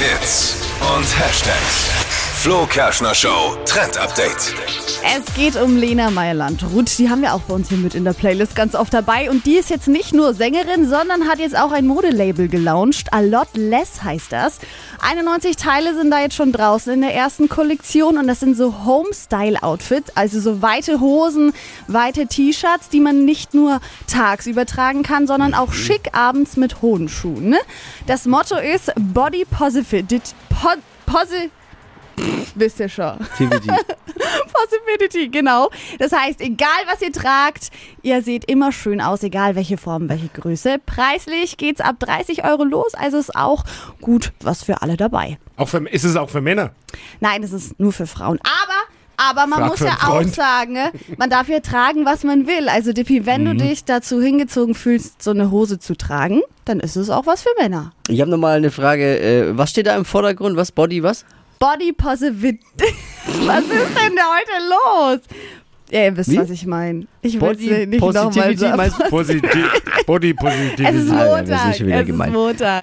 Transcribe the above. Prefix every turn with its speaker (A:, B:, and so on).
A: Hits und Hashtags. Flo Kerschner Show Trend Update.
B: Es geht um Lena Meyer-Landrut. Die haben wir auch bei uns hier mit in der Playlist ganz oft dabei. Und die ist jetzt nicht nur Sängerin, sondern hat jetzt auch ein Modelabel gelauncht. A Lot Less heißt das. 91 Teile sind da jetzt schon draußen in der ersten Kollektion. Und das sind so Home-Style-Outfits. Also so weite Hosen, weite T-Shirts, die man nicht nur tagsüber tragen kann, sondern auch schick abends mit hohen Schuhen. Ne? Das Motto ist Body Positivity. Po Posi Wisst ihr schon.
C: TBD.
B: Possibility, genau. Das heißt, egal was ihr tragt, ihr seht immer schön aus, egal welche Form, welche Größe. Preislich geht's ab 30 Euro los, also ist auch gut was für alle dabei.
D: Auch für, ist es auch für Männer?
B: Nein, es ist nur für Frauen. Aber aber man
D: Frag
B: muss ja auch sagen, ne, man darf ja tragen, was man will. Also Dippi, wenn
D: Mhm.
B: du dich dazu hingezogen fühlst, so eine Hose zu tragen, dann ist es auch was für Männer.
C: Ich habe nochmal eine Frage. Äh, was steht da im Vordergrund? Was? Body, was?
B: Body Positivity. was ist denn da heute los? Ja, ihr wisst,
C: Wie?
B: was ich meine. Ich will
C: Body
B: nicht nochmal
C: du?
D: Positiv, Body
B: Es ist
D: Positivity.
C: Alter, wir sind
B: Montag.
C: wieder
B: es ist Montag.